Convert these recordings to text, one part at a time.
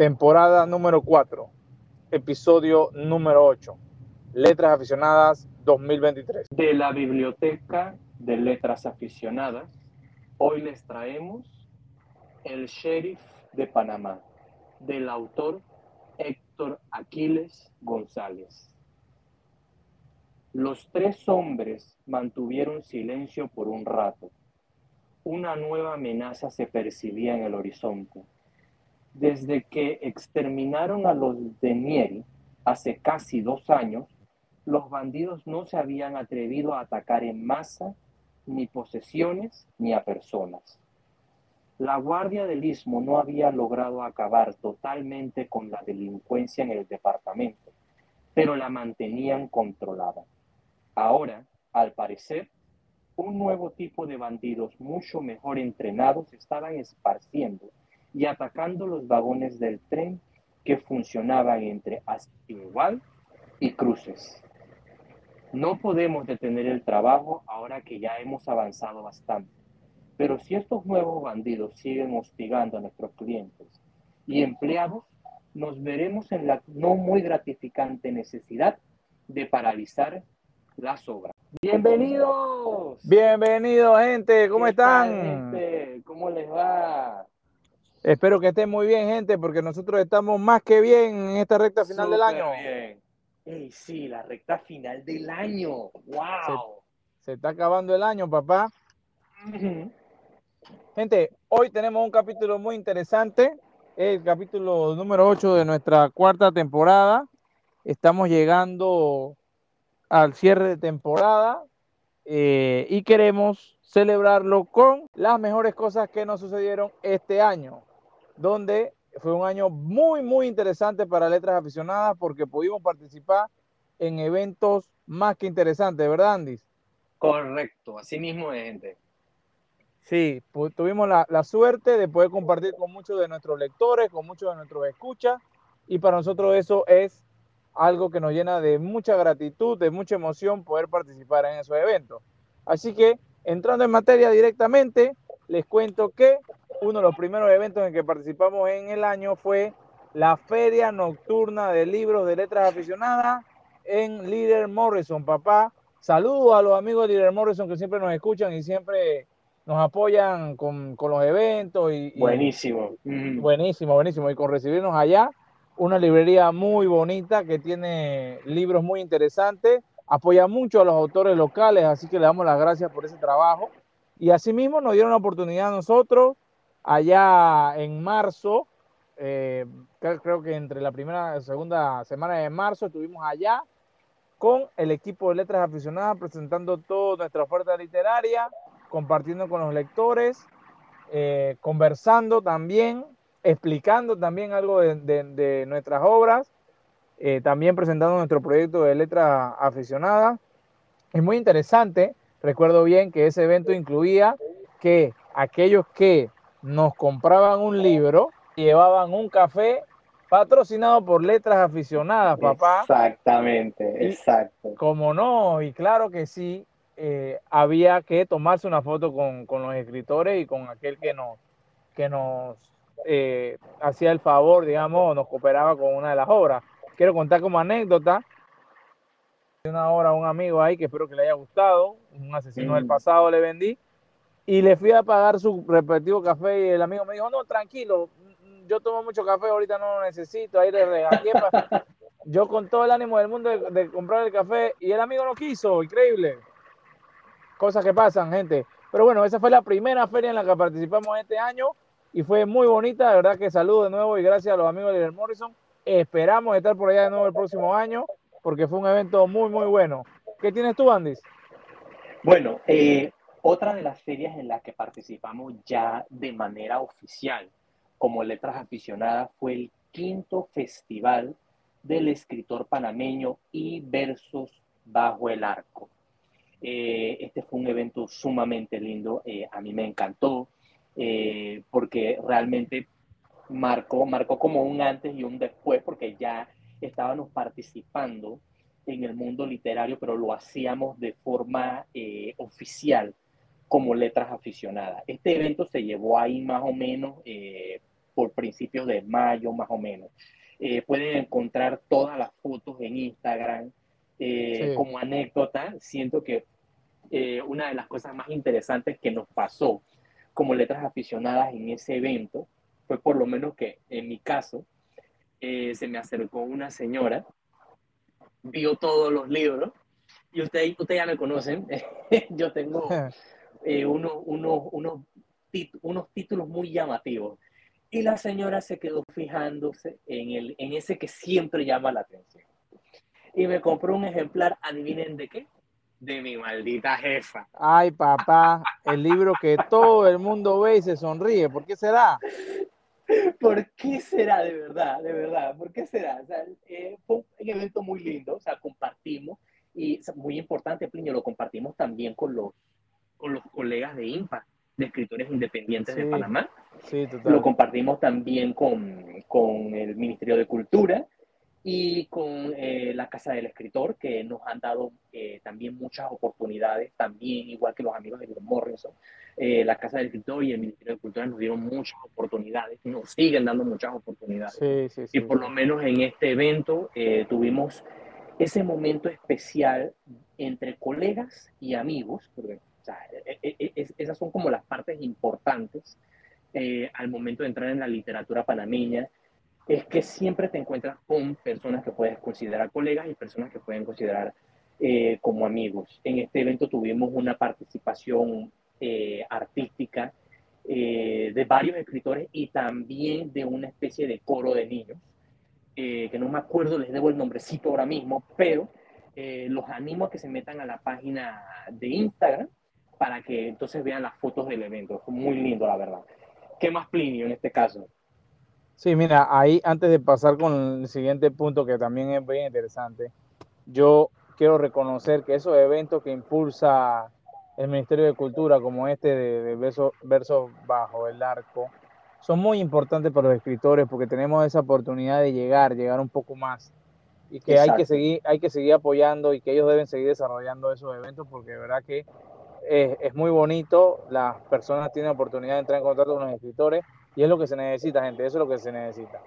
temporada número 4, episodio número 8, Letras Aficionadas 2023. De la Biblioteca de Letras Aficionadas, hoy les traemos El Sheriff de Panamá, del autor Héctor Aquiles González. Los tres hombres mantuvieron silencio por un rato. Una nueva amenaza se percibía en el horizonte. Desde que exterminaron a los de Nieri hace casi dos años, los bandidos no se habían atrevido a atacar en masa ni posesiones ni a personas. La Guardia del Istmo no había logrado acabar totalmente con la delincuencia en el departamento, pero la mantenían controlada. Ahora, al parecer, un nuevo tipo de bandidos mucho mejor entrenados estaban esparciendo y atacando los vagones del tren que funcionaban entre Aspinwall y Cruces. No podemos detener el trabajo ahora que ya hemos avanzado bastante, pero si estos nuevos bandidos siguen hostigando a nuestros clientes y empleados, nos veremos en la no muy gratificante necesidad de paralizar las obras. Bienvenidos. Bienvenidos, gente. ¿Cómo ¿Qué están? tal, gente? ¿Cómo les va? Espero que estén muy bien, gente, porque nosotros estamos más que bien en esta recta final del año. bien. Ey, sí, la recta final del año. ¡Wow! Se está acabando el año, papá. Gente, hoy tenemos un capítulo muy interesante, el capítulo número 8 de nuestra cuarta temporada. Estamos llegando al cierre de temporada eh, y queremos celebrarlo con las mejores cosas que nos sucedieron este año, donde fue un año muy, muy interesante para Letras Aficionadas porque pudimos participar en eventos más que interesantes, ¿verdad, Andis? Correcto, así mismo es, gente. Sí, tuvimos la, la suerte de poder compartir con muchos de nuestros lectores, con muchos de nuestros escuchas, y para nosotros eso es algo que nos llena de mucha gratitud, de mucha emoción poder participar en esos eventos. Así que, entrando en materia directamente, les cuento que uno de los primeros eventos en que participamos en el año fue la Feria Nocturna de Libros de Letras Aficionadas en Líder Morrison, papá. Saludos a los amigos de Líder Morrison que siempre nos escuchan y siempre nos apoyan con, con los eventos y, y- Buenísimo. Buenísimo, buenísimo. Y con recibirnos allá, una librería muy bonita que tiene libros muy interesantes, apoya mucho a los autores locales, así que le damos las gracias por ese trabajo. Y asimismo nos dieron la oportunidad a nosotros, allá en marzo, eh, cre- creo que entre la primera y segunda semana de marzo estuvimos allá con el equipo de letras aficionadas presentando toda nuestra oferta literaria, compartiendo con los lectores, eh, conversando también, explicando también algo de nuestras obras, eh, también presentando nuestro proyecto de letras aficionadas. Es muy interesante, recuerdo bien que ese evento incluía que aquellos que nos compraban un libro llevaban un café patrocinado por letras aficionadas, papá. Exactamente, Y- exacto. Como no, y claro que sí, eh, había que tomarse una foto con, con los escritores y con aquel que nos, que nos eh, hacía el favor, digamos, nos cooperaba con una de las obras. Quiero contar como anécdota una obra a un amigo ahí que espero que le haya gustado, un asesino del Mm. pasado le vendí, y le fui a pagar su respectivo café y el amigo me dijo, no, tranquilo, yo tomo mucho café, ahorita no lo necesito, ahí le regateé pa- yo con todo el ánimo del mundo de, de comprar el café y el amigo no quiso, increíble. Cosas que pasan, gente. Pero bueno, esa fue la primera feria en la que participamos este año y fue muy bonita, de verdad que saludo de nuevo y gracias a los amigos de Morrison. Esperamos estar por allá de nuevo el próximo año porque fue un evento muy, muy bueno. ¿Qué tienes tú, Andis? Bueno, eh, otra de las ferias en las que participamos ya de manera oficial como letras aficionadas fue el quinto festival del escritor panameño y versos bajo el arco. Eh, este fue un evento sumamente lindo, eh, a mí me encantó eh, porque realmente marcó, marcó como un antes y un después porque ya estábamos participando en el mundo literario, pero lo hacíamos de forma oficial como letras aficionadas. Este evento se llevó ahí más o menos eh, por principios de mayo más o menos. Eh, pueden encontrar todas las fotos en Instagram. Eh, como anécdota, siento que eh, una de las cosas más interesantes que nos pasó como letras aficionadas en ese evento fue por lo menos que en mi caso se me acercó una señora, vio todos los libros y ustedes usted ya me conocen, yo tengo unos, unos, unos, unos títulos muy llamativos. Y la señora se quedó fijándose en, el, en ese que siempre llama la atención. Y me compró un ejemplar, adivinen de qué, de mi maldita jefa. Ay, papá, el libro que todo el mundo ve y se sonríe. ¿Por qué será? ¿Por qué será de verdad? De verdad, ¿por qué será? O sea, eh, fue un evento muy lindo, o sea, compartimos y muy importante, Plinio, lo compartimos también con los, con los colegas de IMPA, de escritores independientes de Panamá. Sí, Lo compartimos también con, con, el Ministerio de Cultura y con eh, la Casa del Escritor, que nos han dado eh, también muchas oportunidades, también igual que los amigos de Morrison. Eh, la Casa del Escritor y el Ministerio de Cultura nos dieron muchas oportunidades, nos siguen dando muchas oportunidades. Sí, sí, y por lo menos en este evento tuvimos ese momento especial entre colegas y amigos, porque e, e, e, esas son como las partes importantes eh, al momento de entrar en la literatura panameña, es que siempre te encuentras con personas que puedes considerar colegas y personas que pueden considerar eh, como amigos. En este evento tuvimos una participación eh, artística de varios escritores y también de una especie de coro de niños, que no me acuerdo, les debo el nombrecito ahora mismo, pero los animo a que se metan a la página de Instagram para que entonces vean las fotos del evento. Fue muy lindo, la verdad. ¿Qué más Plinio en este caso? Sí, mira, ahí antes de pasar con el siguiente punto que también es muy interesante, yo quiero reconocer que esos eventos que impulsa el Ministerio de Cultura, como este de, versos verso bajo el arco, son muy importantes para los escritores porque tenemos esa oportunidad de llegar, llegar un poco más y que hay que seguir, hay que seguir apoyando y que ellos deben seguir desarrollando esos eventos porque de verdad que es, muy bonito, las personas tienen oportunidad de entrar en contacto con los escritores y es lo que se necesita, gente, eso es lo que se necesita.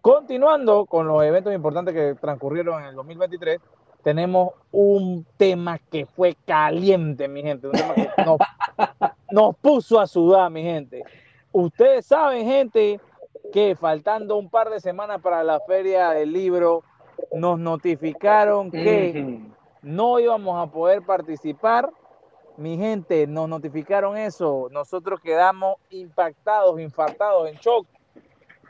Continuando con los eventos importantes que transcurrieron en el 2023, tenemos un tema que fue caliente, mi gente, un tema que nos, nos puso a sudar, mi gente. Ustedes saben, gente, que faltando un par de semanas para la feria del libro, nos notificaron que no íbamos a poder participar mi gente, nos notificaron eso. Nosotros quedamos impactados, infartados, en shock.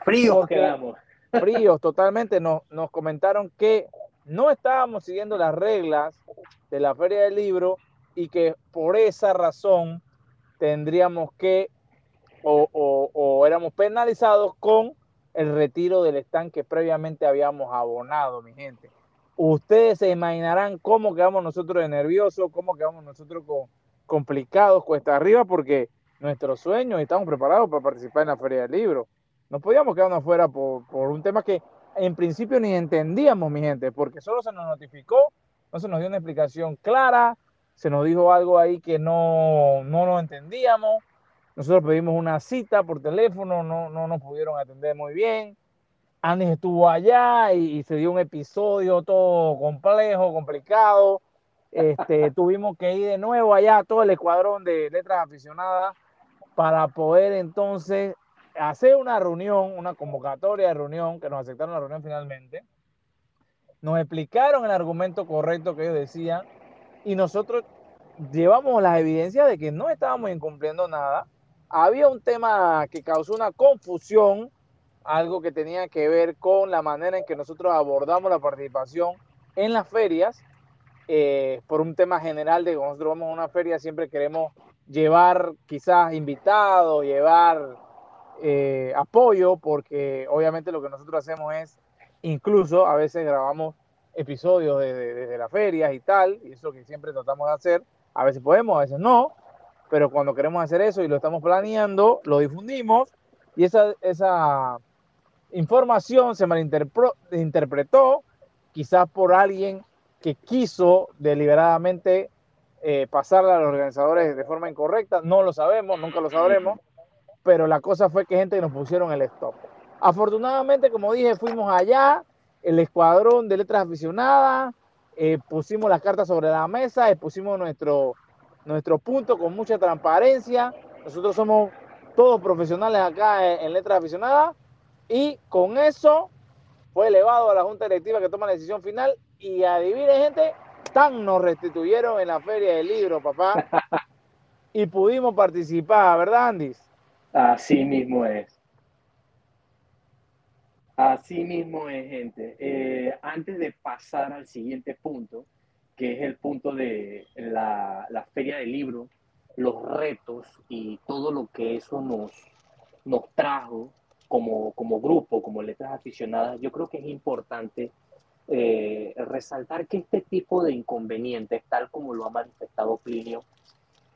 Fríos quedamos. Fríos, totalmente. Nos, nos comentaron que no estábamos siguiendo las reglas de la Feria del Libro y que por esa razón tendríamos que o, o, éramos penalizados con el retiro del stand que previamente habíamos abonado, mi gente. Ustedes se imaginarán cómo quedamos nosotros de nerviosos, cómo quedamos nosotros con, complicados, cuesta arriba, porque nuestros sueños y estamos preparados para participar en la Feria del Libro. No podíamos quedarnos afuera por, por un tema que en principio ni entendíamos, mi gente, porque solo se nos notificó, no se nos dio una explicación clara, se nos dijo algo ahí que no, no lo entendíamos. Nosotros pedimos una cita por teléfono, no, no nos pudieron atender muy bien. Anis estuvo allá y, se dio un episodio todo complejo, complicado. Este, tuvimos que ir de nuevo allá, todo el escuadrón de letras aficionadas, para poder entonces hacer una reunión, una convocatoria de reunión, que nos aceptaron la reunión finalmente. Nos explicaron el argumento correcto que ellos decían y nosotros llevamos las evidencias de que no estábamos incumpliendo nada. Había un tema que causó una confusión algo que tenía que ver con la manera en que nosotros abordamos la participación en las ferias, eh, por un tema general de que nosotros vamos a una feria, siempre queremos llevar quizás invitados, llevar eh, apoyo, porque obviamente lo que nosotros hacemos es, incluso a veces grabamos episodios desde de, de las ferias y tal, y eso que siempre tratamos de hacer, a veces podemos, a veces no, pero cuando queremos hacer eso y lo estamos planeando, lo difundimos y esa, esa información se malinterpretó, quizás por alguien que quiso deliberadamente eh, pasarla a los organizadores de forma incorrecta, no lo sabemos, nunca lo sabremos, pero la cosa fue que gente nos pusieron el stop. Afortunadamente, como dije, fuimos allá, el escuadrón de letras aficionadas, eh, pusimos las cartas sobre la mesa, expusimos nuestro, nuestro punto con mucha transparencia. Nosotros somos todos profesionales acá en letras aficionadas y con eso fue elevado a la junta directiva que toma la decisión final y adivinen gente, tan nos restituyeron en la feria del libro, papá, y pudimos participar, ¿verdad, Andis? Así mismo es. Así mismo es, gente. Eh, antes de pasar al siguiente punto, que es el punto de la, la, feria del libro, los retos y todo lo que eso nos, nos trajo como, como grupo, como letras aficionadas, yo creo que es importante eh, resaltar que este tipo de inconvenientes, tal como lo ha manifestado Plinio,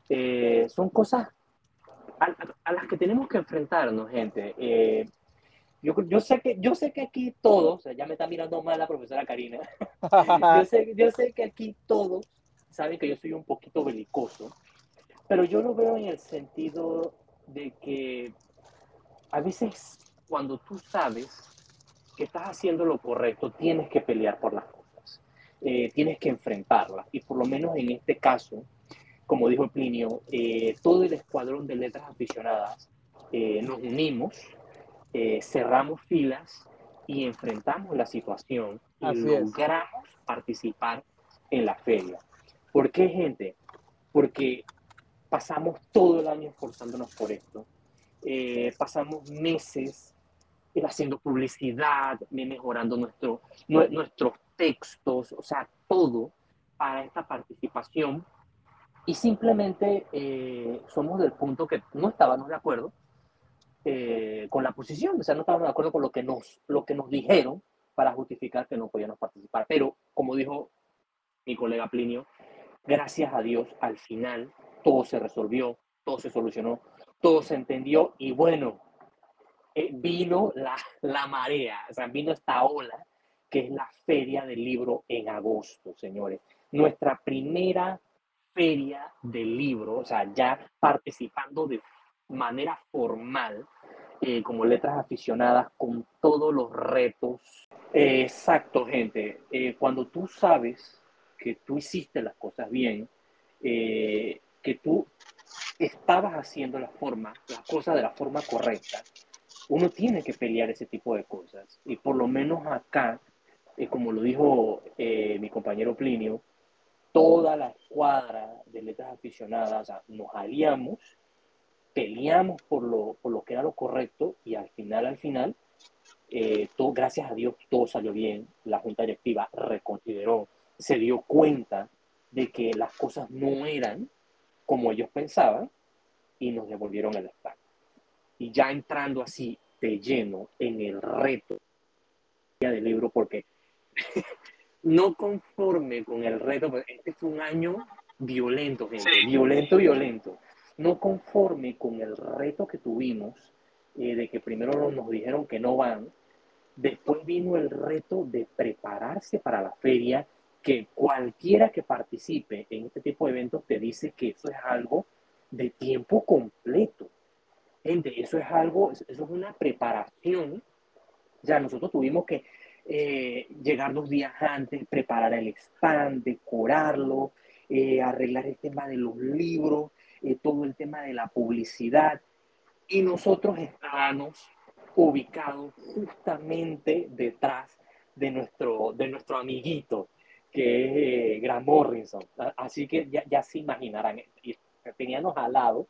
eh, son cosas a, a, las que tenemos que enfrentarnos, gente. Eh, yo, yo, sé que, yo sé que aquí todos, ya me está mirando mal la profesora Karina, yo, sé, yo sé que aquí todos saben que yo soy un poquito belicoso, pero yo lo veo en el sentido de que a veces cuando tú sabes que estás haciendo lo correcto, tienes que pelear por las cosas, eh, tienes que enfrentarlas. Y por lo menos en este caso, como dijo Plinio, eh, todo el escuadrón de letras aficionadas eh, nos unimos, cerramos filas y enfrentamos la situación y Así logramos participar en la feria. ¿Por qué, gente? Porque pasamos todo el año esforzándonos por esto. Pasamos meses haciendo publicidad, mejorando nuestro, nuestros textos, o sea, todo para esta participación. Y simplemente eh, somos del punto que no estábamos de acuerdo eh, con la posición, o sea, no estábamos de acuerdo con lo que, nos, lo que nos dijeron para justificar que no podíamos participar. Pero, como dijo mi colega Plinio, gracias a Dios, al final todo se resolvió, todo se solucionó, todo se entendió y bueno, vino la, la marea, o sea, vino esta ola que es la feria del libro en agosto, señores. Nuestra primera feria del libro, o sea, ya participando de manera formal, eh, como letras aficionadas, con todos los retos. Eh, exacto, gente. Eh, cuando tú sabes que tú hiciste las cosas bien, eh, que tú estabas haciendo la forma, las cosas de la forma correcta, uno tiene que pelear ese tipo de cosas. Y por lo menos acá, eh, como lo dijo eh, mi compañero Plinio, toda la escuadra de letras aficionadas, nos aliamos, peleamos por lo, por lo que era lo correcto y al final, al final, eh, gracias a Dios, todo salió bien. La junta directiva reconsideró, se dio cuenta de que las cosas no eran como ellos pensaban y nos devolvieron el stand. Y ya entrando así de lleno en el reto del libro, porque no conforme con el reto, pues, este fue un año violento, gente, sí. violento, violento. No conforme con el reto que tuvimos, eh, de que primero nos dijeron que no van, después vino el reto de prepararse para la feria, que cualquiera que participe en este tipo de eventos te dice que eso es algo de tiempo completo. Gente, eso es algo, eso es una preparación. Ya nosotros tuvimos que eh, llegar dos días antes, preparar el stand, decorarlo, eh, arreglar el tema de los libros, eh, todo el tema de la publicidad. Y nosotros estábamos ubicados justamente detrás de nuestro, de nuestro amiguito, que es Grant Morrison. Así que ya, ya se imaginarán, teníamos al lado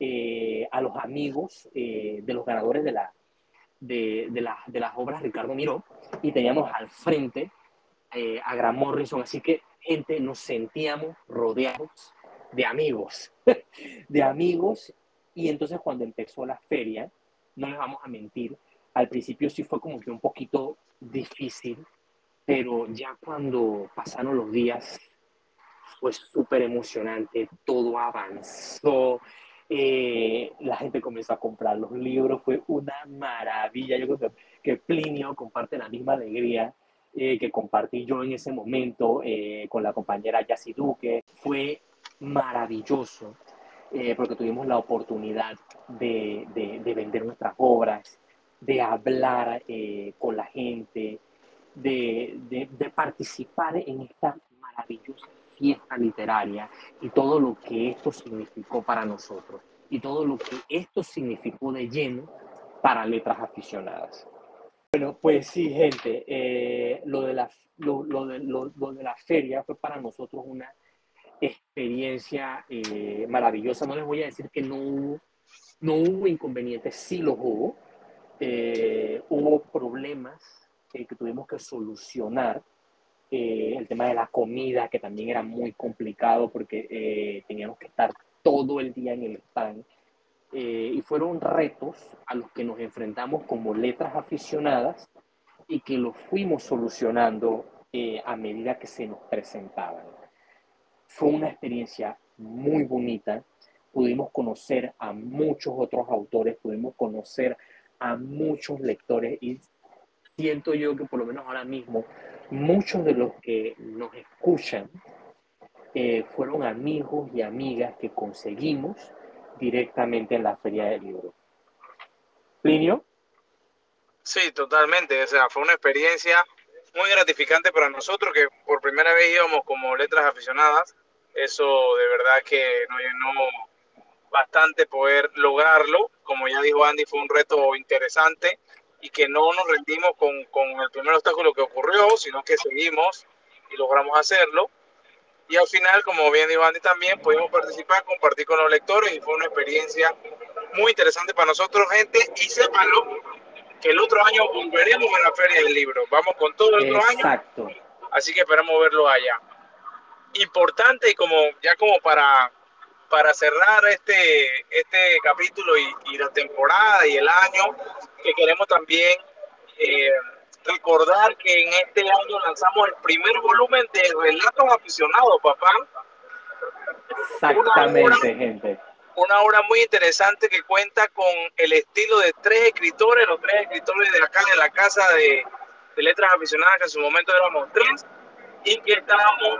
eh, a los amigos eh, de los ganadores de, la, de, de, la, de, las obras Ricardo Miró y teníamos al frente eh, a Grant Morrison, así que gente nos sentíamos rodeados de amigos, de amigos. Y entonces cuando empezó la feria, no les vamos a mentir, al principio sí fue como que un poquito difícil, pero ya cuando pasaron los días fue súper emocionante, todo avanzó, eh, la gente comenzó a comprar los libros, fue una maravilla. Yo creo que, Plinio comparte la misma alegría eh, que compartí yo en ese momento eh, con la compañera Yassi Duque. Fue maravilloso. porque tuvimos la oportunidad de, de, vender nuestras obras, de hablar con la gente, de, de, participar en esta maravillosa fiesta literaria y todo lo que esto significó para nosotros y todo lo que esto significó de lleno para letras aficionadas. Bueno, pues sí, gente, eh, lo, de la, lo, lo, de, lo, de la feria fue para nosotros una experiencia eh, maravillosa. No les voy a decir que no hubo, no hubo inconvenientes, sí los hubo. Eh, hubo problemas que tuvimos que solucionar. El tema de la comida, que también era muy complicado porque teníamos que estar todo el día en el stand eh, y fueron retos a los que nos enfrentamos como letras aficionadas y que los fuimos solucionando eh, a medida que se nos presentaban. Fue una experiencia muy bonita, pudimos conocer a muchos otros autores, pudimos conocer a muchos lectores y siento yo que por lo menos ahora mismo muchos de los que nos escuchan eh, fueron amigos y amigas que conseguimos directamente en la feria del libro. Plinio. Sí, totalmente. O sea, fue una experiencia muy gratificante para nosotros que por primera vez íbamos como letras aficionadas. Eso de verdad que nos llenó bastante poder lograrlo. Como ya dijo Andy, fue un reto interesante y que no nos rendimos con, con el primer obstáculo que ocurrió, sino que seguimos y logramos hacerlo. Y al final, como bien dijo Andy también, pudimos participar, compartir con los lectores y fue una experiencia muy interesante para nosotros, gente. Y sépanlo que el otro año volveremos a la Feria del Libro. Vamos con todo el otro Exacto. año. Así que esperamos verlo allá. Importante y como ya como para, para cerrar este, este capítulo y, y la temporada y el año, que queremos también eh, recordar que en este año lanzamos el primer volumen de Relatos Aficionados, papá. Exactamente, gente. Una obra muy interesante que cuenta con el estilo de tres escritores, los tres escritores de acá de la casa de, letras aficionadas, que en su momento éramos tres, y que estábamos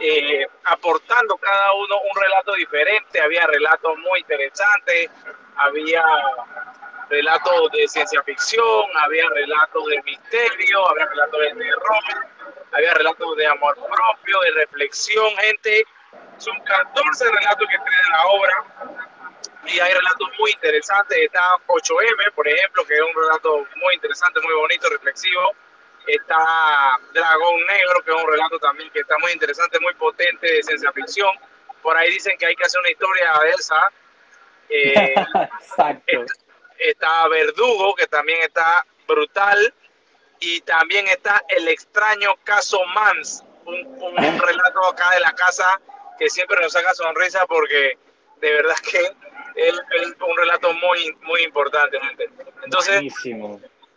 eh, aportando cada uno un relato diferente. Había relatos muy interesantes, había relatos de ciencia ficción, había relatos de misterio, había relatos de terror, había relatos de amor propio, de reflexión, gente. Son 14 relatos que tiene la obra y hay relatos muy interesantes. Está 8M, por ejemplo, que es un relato muy interesante, muy bonito, reflexivo. Está Dragón Negro, que es un relato también que está muy interesante, muy potente de ciencia ficción. Por ahí dicen que hay que hacer una historia de esa. Eh, Exacto está Verdugo, que también está brutal, y también está El extraño caso Mans, un, relato acá de la casa que siempre nos saca sonrisa porque de verdad que es, un relato muy, muy importante. Entonces,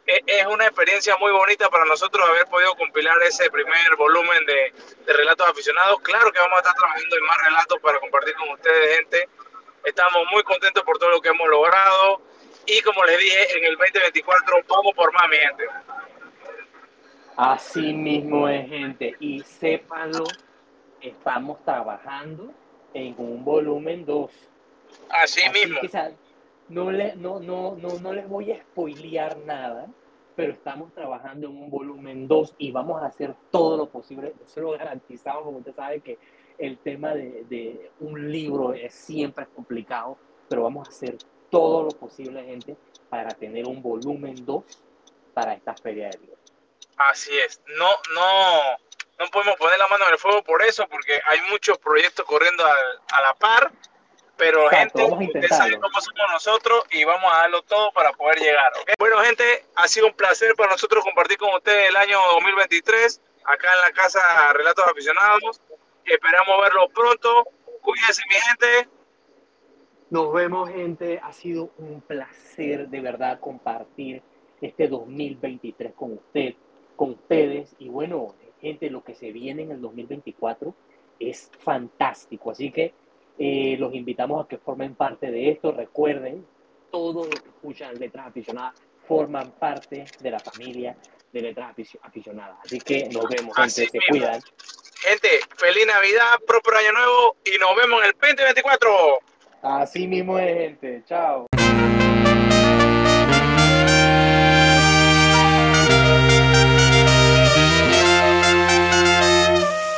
e, es una experiencia muy bonita para nosotros haber podido compilar ese primer volumen de, de, relatos aficionados. Claro que vamos a estar trabajando en más relatos para compartir con ustedes, gente. Estamos muy contentos por todo lo que hemos logrado. Y como les dije, en el 2024 vamos por más, mi gente. Así mismo es, gente. Y sépanlo, estamos trabajando en un volumen 2. Así, mismo. no, le, no, no, no, no les voy a spoilear nada, pero estamos trabajando en un volumen 2 y vamos a hacer todo lo posible. Se lo garantizamos, como usted sabe que el tema de, de un libro es siempre complicado, pero vamos a hacer todo lo posible, gente, para tener un volumen 2 para esta feria de libros. Así es. No, no, no podemos poner la mano en el fuego por eso, porque hay muchos proyectos corriendo a, la par. Pero gente, ustedes saben cómo somos nosotros y vamos a darlo todo para poder llegar. Bueno, gente, ha sido un placer para nosotros compartir con ustedes el año 2023 acá en la casa Relatos Aficionados. Esperamos verlo pronto. Cuídense, mi gente. Nos vemos, gente. Ha sido un placer de verdad compartir este 2023 con usted, con ustedes. Y bueno, gente, lo que se viene en el 2024 es fantástico. Así que eh, los invitamos a que formen parte de esto. Recuerden, todo lo que escuchan Letras Aficionadas forman parte de la familia de Letras Aficionadas. Así que nos vemos, gente. se cuidan. Gente, feliz Navidad, próspero año nuevo y nos vemos en el 2024. Así mismo es, gente. Chao.